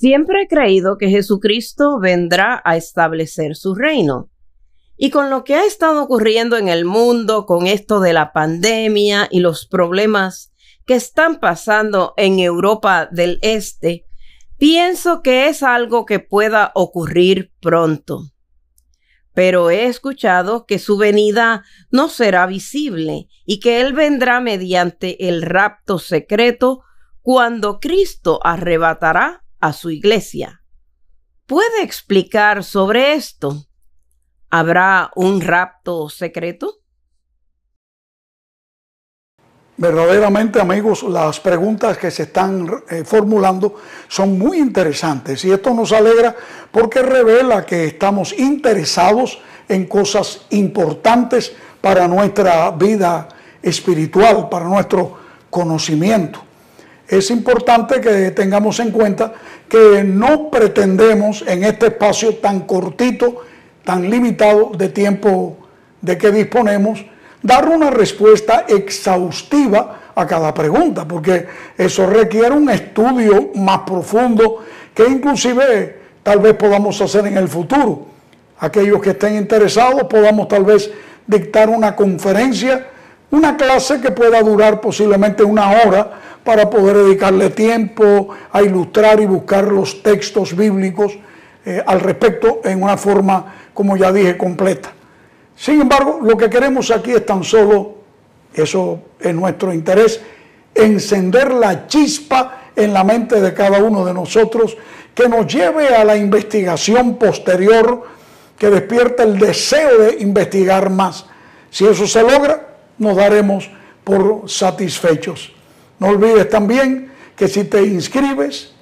Siempre he creído que Jesucristo vendrá a establecer su reino. Y con lo que ha estado ocurriendo en el mundo, con esto de la pandemia y los problemas que están pasando en Europa del Este, pienso que es algo que pueda ocurrir pronto. Pero he escuchado que su venida no será visible y que Él vendrá mediante el rapto secreto cuando Cristo arrebatará a su iglesia. ¿Puede explicar sobre esto? ¿Habrá un rapto secreto? Verdaderamente, amigos, las preguntas que se están eh, formulando son muy interesantes y esto nos alegra porque revela que estamos interesados en cosas importantes para nuestra vida espiritual, para nuestro conocimiento es importante que tengamos en cuenta que no pretendemos en este espacio tan cortito, tan limitado de tiempo de que disponemos, dar una respuesta exhaustiva a cada pregunta, porque eso requiere un estudio más profundo que inclusive tal vez podamos hacer en el futuro. Aquellos que estén interesados podamos tal vez dictar una conferencia, una clase que pueda durar posiblemente una hora para poder dedicarle tiempo a ilustrar y buscar los textos bíblicos eh, al respecto en una forma, como ya dije, completa. Sin embargo, lo que queremos aquí es tan solo, eso es nuestro interés, encender la chispa en la mente de cada uno de nosotros que nos lleve a la investigación posterior, que despierte el deseo de investigar más. Si eso se logra, nos daremos por satisfechos. No olvides también que si te inscribes,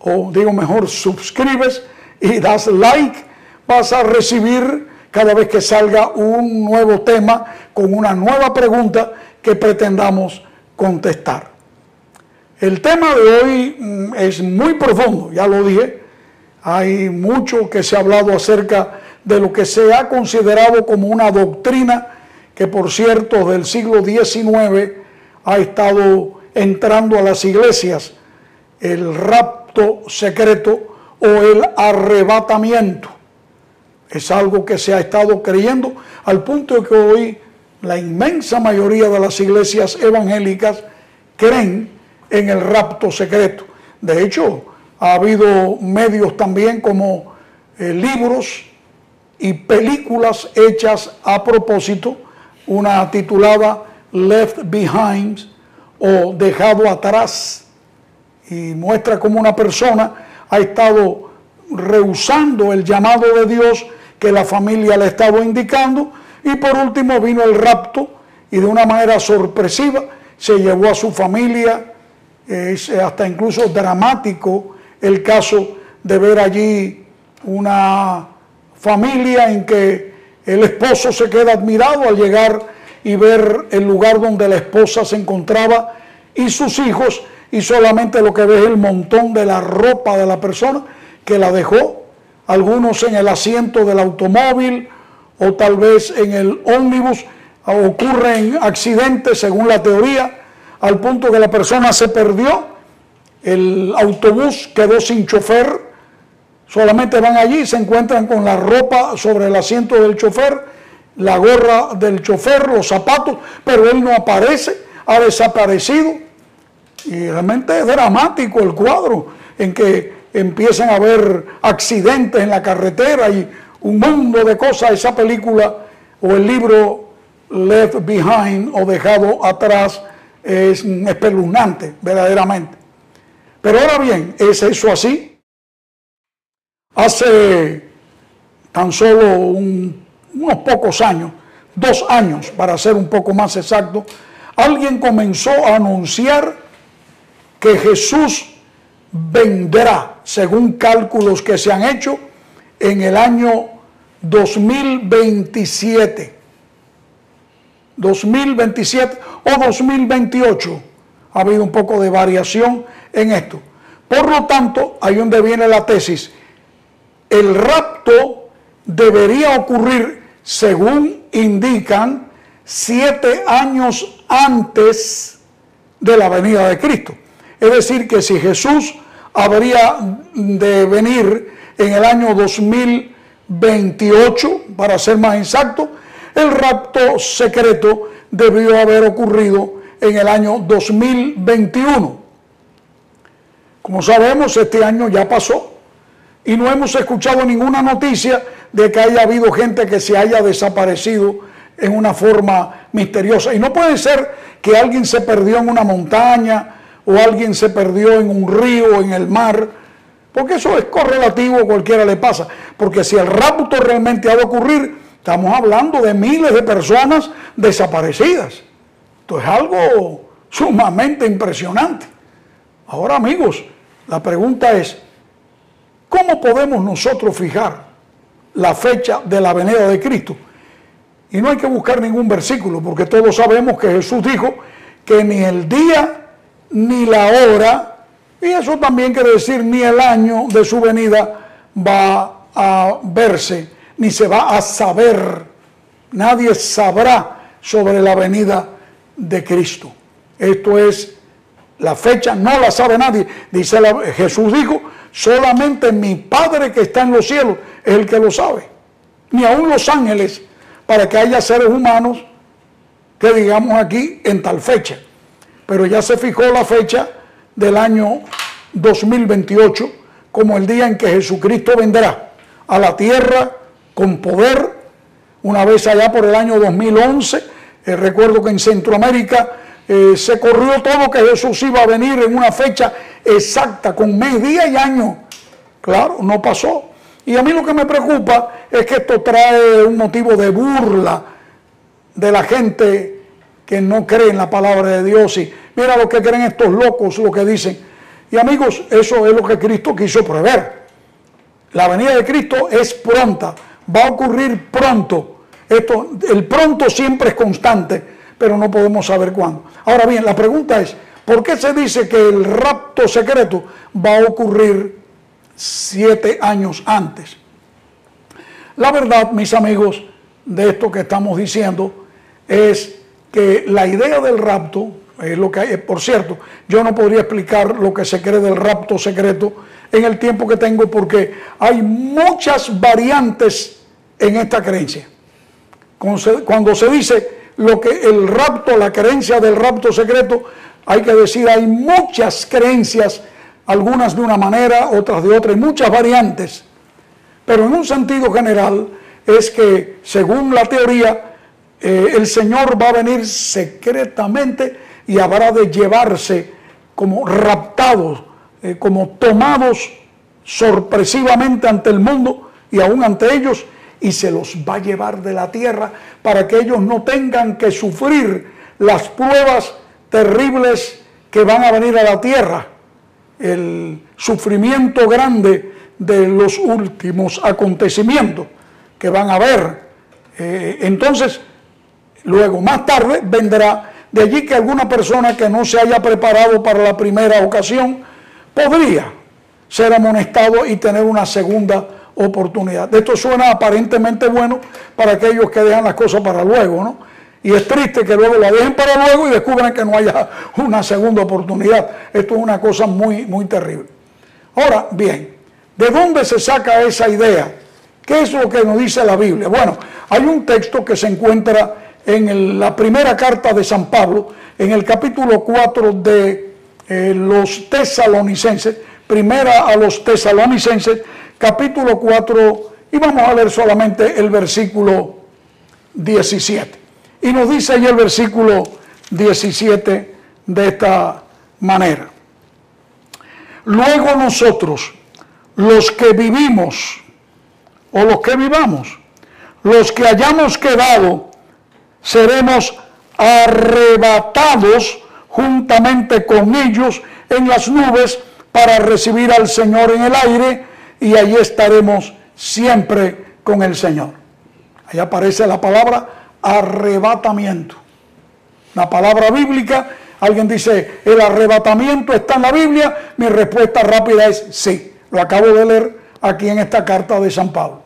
o digo mejor, suscribes y das like, vas a recibir cada vez que salga un nuevo tema con una nueva pregunta que pretendamos contestar. El tema de hoy mm, es muy profundo, ya lo dije. Hay mucho que se ha hablado acerca de lo que se ha considerado como una doctrina que, por cierto, del siglo XIX ha estado entrando a las iglesias, el rapto secreto o el arrebatamiento. Es algo que se ha estado creyendo al punto de que hoy la inmensa mayoría de las iglesias evangélicas creen en el rapto secreto. De hecho, ha habido medios también como eh, libros y películas hechas a propósito, una titulada Left Behind, o dejado atrás. Y muestra cómo una persona ha estado rehusando el llamado de Dios que la familia le estaba indicando. Y por último vino el rapto y de una manera sorpresiva se llevó a su familia, es hasta incluso dramático el caso de ver allí una familia en que el esposo se queda admirado al llegar y ver el lugar donde la esposa se encontraba y sus hijos y solamente lo que ve es el montón de la ropa de la persona que la dejó, algunos en el asiento del automóvil o tal vez en el ómnibus, ocurren accidentes según la teoría, al punto que la persona se perdió, el autobús quedó sin chofer, solamente van allí, se encuentran con la ropa sobre el asiento del chofer, la gorra del chofer, los zapatos, pero él no aparece, ha desaparecido. Y realmente es dramático el cuadro en que empiezan a haber accidentes en la carretera y un mundo de cosas. Esa película o el libro Left Behind o Dejado Atrás es espeluznante, verdaderamente. Pero ahora bien, ¿es eso así? Hace tan solo un unos pocos años, dos años para ser un poco más exacto, alguien comenzó a anunciar que Jesús vendrá, según cálculos que se han hecho, en el año 2027. 2027 o 2028. Ha habido un poco de variación en esto. Por lo tanto, ahí donde viene la tesis, el rapto debería ocurrir según indican, siete años antes de la venida de Cristo. Es decir, que si Jesús habría de venir en el año 2028, para ser más exacto, el rapto secreto debió haber ocurrido en el año 2021. Como sabemos, este año ya pasó y no hemos escuchado ninguna noticia de que haya habido gente que se haya desaparecido en una forma misteriosa. Y no puede ser que alguien se perdió en una montaña o alguien se perdió en un río o en el mar, porque eso es correlativo, cualquiera le pasa. Porque si el rapto realmente ha de ocurrir, estamos hablando de miles de personas desaparecidas. Esto es algo sumamente impresionante. Ahora amigos, la pregunta es, ¿cómo podemos nosotros fijar la fecha de la venida de Cristo? Y no hay que buscar ningún versículo, porque todos sabemos que Jesús dijo que ni el día ni la hora, y eso también quiere decir ni el año de su venida va a verse, ni se va a saber. Nadie sabrá sobre la venida de Cristo. Esto es la fecha, no la sabe nadie. Dice Jesús dijo, solamente mi Padre que está en los cielos es el que lo sabe. Ni aún los ángeles para que haya seres humanos que digamos aquí en tal fecha. Pero ya se fijó la fecha del año 2028 como el día en que Jesucristo vendrá a la tierra con poder. Una vez allá por el año 2011, eh, recuerdo que en Centroamérica eh, se corrió todo que Jesús iba a venir en una fecha exacta, con mes, día y año. Claro, no pasó. Y a mí lo que me preocupa es que esto trae un motivo de burla de la gente que no cree en la palabra de Dios. Y mira lo que creen estos locos, lo que dicen. Y amigos, eso es lo que Cristo quiso prever. La venida de Cristo es pronta, va a ocurrir pronto. Esto, el pronto siempre es constante, pero no podemos saber cuándo. Ahora bien, la pregunta es, ¿por qué se dice que el rapto secreto va a ocurrir siete años antes. La verdad, mis amigos, de esto que estamos diciendo es que la idea del rapto, es lo que hay, por cierto, yo no podría explicar lo que se cree del rapto secreto en el tiempo que tengo porque hay muchas variantes en esta creencia. Cuando se dice lo que el rapto, la creencia del rapto secreto, hay que decir, hay muchas creencias algunas de una manera, otras de otra, y muchas variantes. Pero en un sentido general es que, según la teoría, eh, el Señor va a venir secretamente y habrá de llevarse como raptados, eh, como tomados sorpresivamente ante el mundo y aún ante ellos, y se los va a llevar de la tierra para que ellos no tengan que sufrir las pruebas terribles que van a venir a la tierra el sufrimiento grande de los últimos acontecimientos que van a haber. Eh, entonces, luego, más tarde, vendrá de allí que alguna persona que no se haya preparado para la primera ocasión podría ser amonestado y tener una segunda oportunidad. Esto suena aparentemente bueno para aquellos que dejan las cosas para luego, ¿no? Y es triste que luego la dejen para luego y descubran que no haya una segunda oportunidad. Esto es una cosa muy, muy terrible. Ahora, bien, ¿de dónde se saca esa idea? ¿Qué es lo que nos dice la Biblia? Bueno, hay un texto que se encuentra en la primera carta de San Pablo, en el capítulo 4 de eh, los tesalonicenses, primera a los tesalonicenses, capítulo 4, y vamos a leer solamente el versículo 17. Y nos dice ahí el versículo 17 de esta manera. Luego nosotros, los que vivimos, o los que vivamos, los que hayamos quedado, seremos arrebatados juntamente con ellos en las nubes para recibir al Señor en el aire y allí estaremos siempre con el Señor. Ahí aparece la palabra arrebatamiento. La palabra bíblica, alguien dice, ¿el arrebatamiento está en la Biblia? Mi respuesta rápida es sí. Lo acabo de leer aquí en esta carta de San Pablo.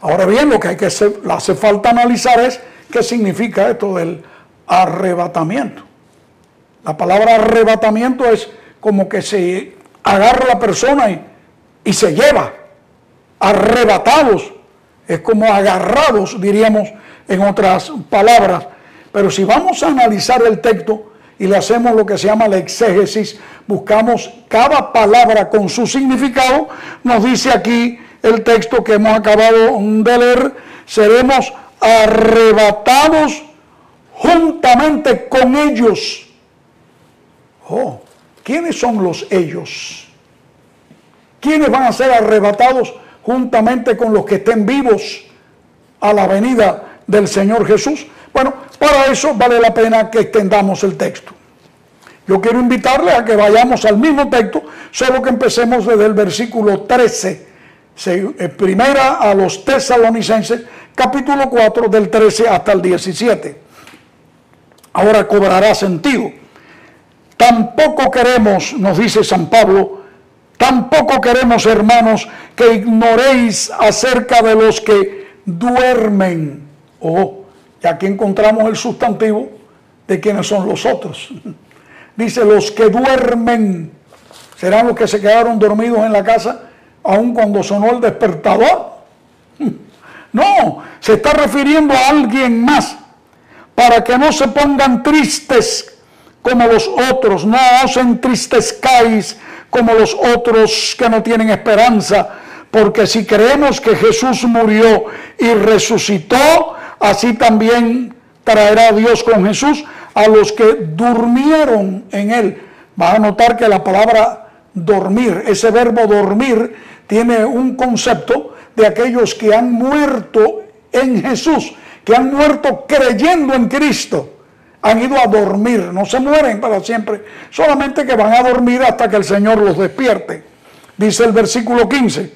Ahora bien, lo que hay que hacer, hace falta analizar es qué significa esto del arrebatamiento. La palabra arrebatamiento es como que se agarra la persona y, y se lleva, arrebatados, es como agarrados, diríamos en otras palabras. Pero si vamos a analizar el texto y le hacemos lo que se llama la exégesis, buscamos cada palabra con su significado, nos dice aquí el texto que hemos acabado de leer, seremos arrebatados juntamente con ellos. Oh, ¿quiénes son los ellos? ¿Quiénes van a ser arrebatados juntamente con los que estén vivos a la venida del Señor Jesús? Bueno, para eso vale la pena que extendamos el texto. Yo quiero invitarle a que vayamos al mismo texto, solo que empecemos desde el versículo 13, eh, primera a los tesalonicenses, capítulo 4, del 13 hasta el 17. Ahora cobrará sentido. Tampoco queremos, nos dice San Pablo, tampoco queremos, hermanos, que ignoréis acerca de los que duermen. Oh, y aquí encontramos el sustantivo de quienes son los otros. Dice, los que duermen serán los que se quedaron dormidos en la casa aun cuando sonó el despertador. No, se está refiriendo a alguien más para que no se pongan tristes como los otros, no os entristezcáis como los otros que no tienen esperanza, porque si creemos que Jesús murió y resucitó, así también traerá Dios con Jesús a los que durmieron en él. Vas a notar que la palabra dormir, ese verbo dormir, tiene un concepto de aquellos que han muerto en Jesús, que han muerto creyendo en Cristo. Han ido a dormir, no se mueren para siempre, solamente que van a dormir hasta que el Señor los despierte. Dice el versículo 15,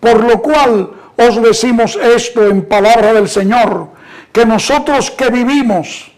por lo cual os decimos esto en palabra del Señor, que nosotros que vivimos,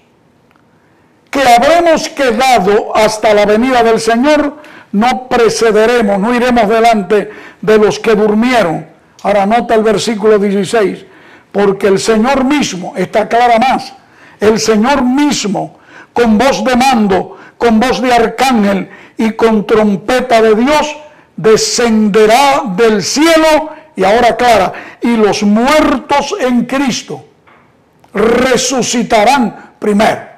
que habremos quedado hasta la venida del Señor, no precederemos, no iremos delante de los que durmieron. Ahora nota el versículo 16, porque el Señor mismo, está clara más, el Señor mismo, con voz de mando, con voz de arcángel y con trompeta de Dios, descenderá del cielo, y ahora clara, y los muertos en Cristo resucitarán primero.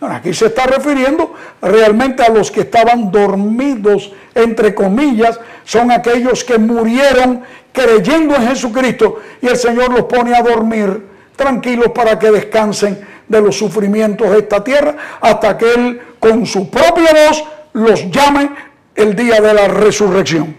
Aquí se está refiriendo realmente a los que estaban dormidos, entre comillas, son aquellos que murieron creyendo en Jesucristo y el Señor los pone a dormir tranquilos para que descansen de los sufrimientos de esta tierra hasta que Él con su propia voz los llame el día de la resurrección.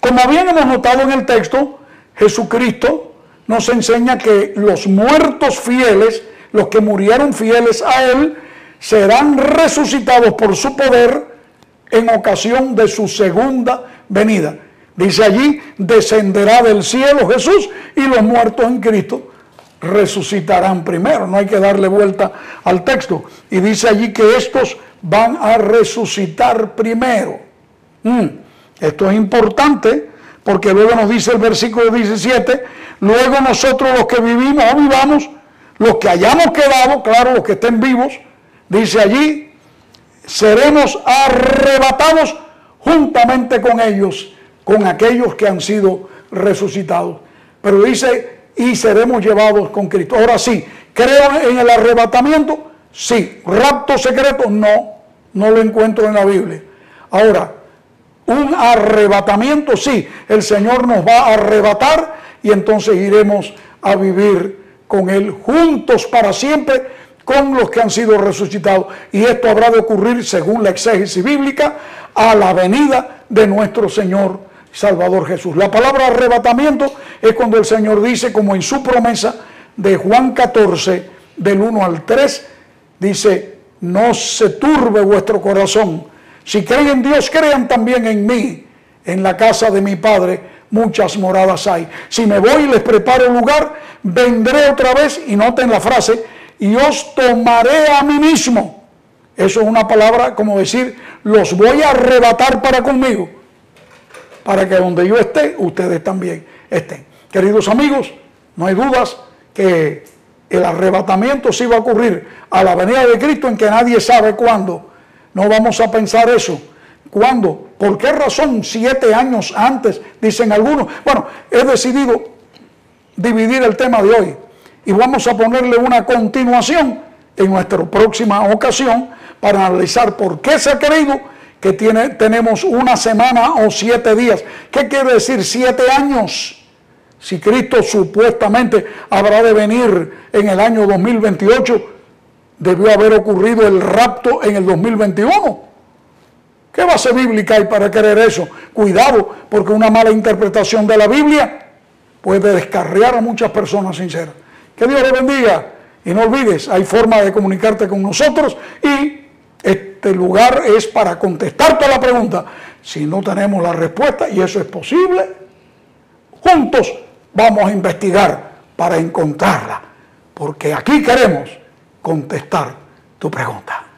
Como bien hemos notado en el texto, Jesucristo nos enseña que los muertos fieles, los que murieron fieles a Él, serán resucitados por su poder en ocasión de su segunda venida. Dice allí, descenderá del cielo Jesús y los muertos en Cristo resucitarán primero. No hay que darle vuelta al texto. Y dice allí que estos van a resucitar primero. Mm, esto es importante porque luego nos dice el versículo 17, luego nosotros los que vivimos o vivamos, los que hayamos quedado, claro, los que estén vivos, dice allí, seremos arrebatados juntamente con ellos, con aquellos que han sido resucitados. Pero dice, y seremos llevados con Cristo. Ahora sí, ¿creo en el arrebatamiento? Sí. ¿Rapto secreto? No, no lo encuentro en la Biblia. Ahora, un arrebatamiento, sí, el Señor nos va a arrebatar y entonces iremos a vivir con Él juntos para siempre con los que han sido resucitados. Y esto habrá de ocurrir, según la exégesis bíblica, a la venida de nuestro Señor Salvador Jesús. La palabra arrebatamiento es cuando el Señor dice, como en su promesa de Juan 14, del 1 al 3, dice, no se turbe vuestro corazón. Si creen en Dios, crean también en mí. En la casa de mi Padre muchas moradas hay. Si me voy y les preparo lugar, vendré otra vez, y noten la frase, y os tomaré a mí mismo. Eso es una palabra como decir, los voy a arrebatar para conmigo, para que donde yo esté, ustedes también estén. Queridos amigos, no hay dudas que el arrebatamiento sí va a ocurrir a la venida de Cristo en que nadie sabe cuándo. No vamos a pensar eso, ¿Cuándo? ¿Por qué razón? Siete años antes, dicen algunos. Bueno, he decidido dividir el tema de hoy y vamos a ponerle una continuación en nuestra próxima ocasión para analizar por qué se ha creído que tiene, tenemos una semana o siete días. ¿Qué quiere decir siete años? Si Cristo supuestamente habrá de venir en el año 2028, debió haber ocurrido el rapto en el 2021. ¿Qué base bíblica hay para creer eso? Cuidado, porque una mala interpretación de la Biblia puede descarriar a muchas personas sinceras. Que Dios le bendiga. Y no olvides, hay forma de comunicarte con nosotros y este lugar es para contestarte la pregunta. Si no tenemos la respuesta, y eso es posible, juntos vamos a investigar para encontrarla. Porque aquí queremos contestar tu pregunta.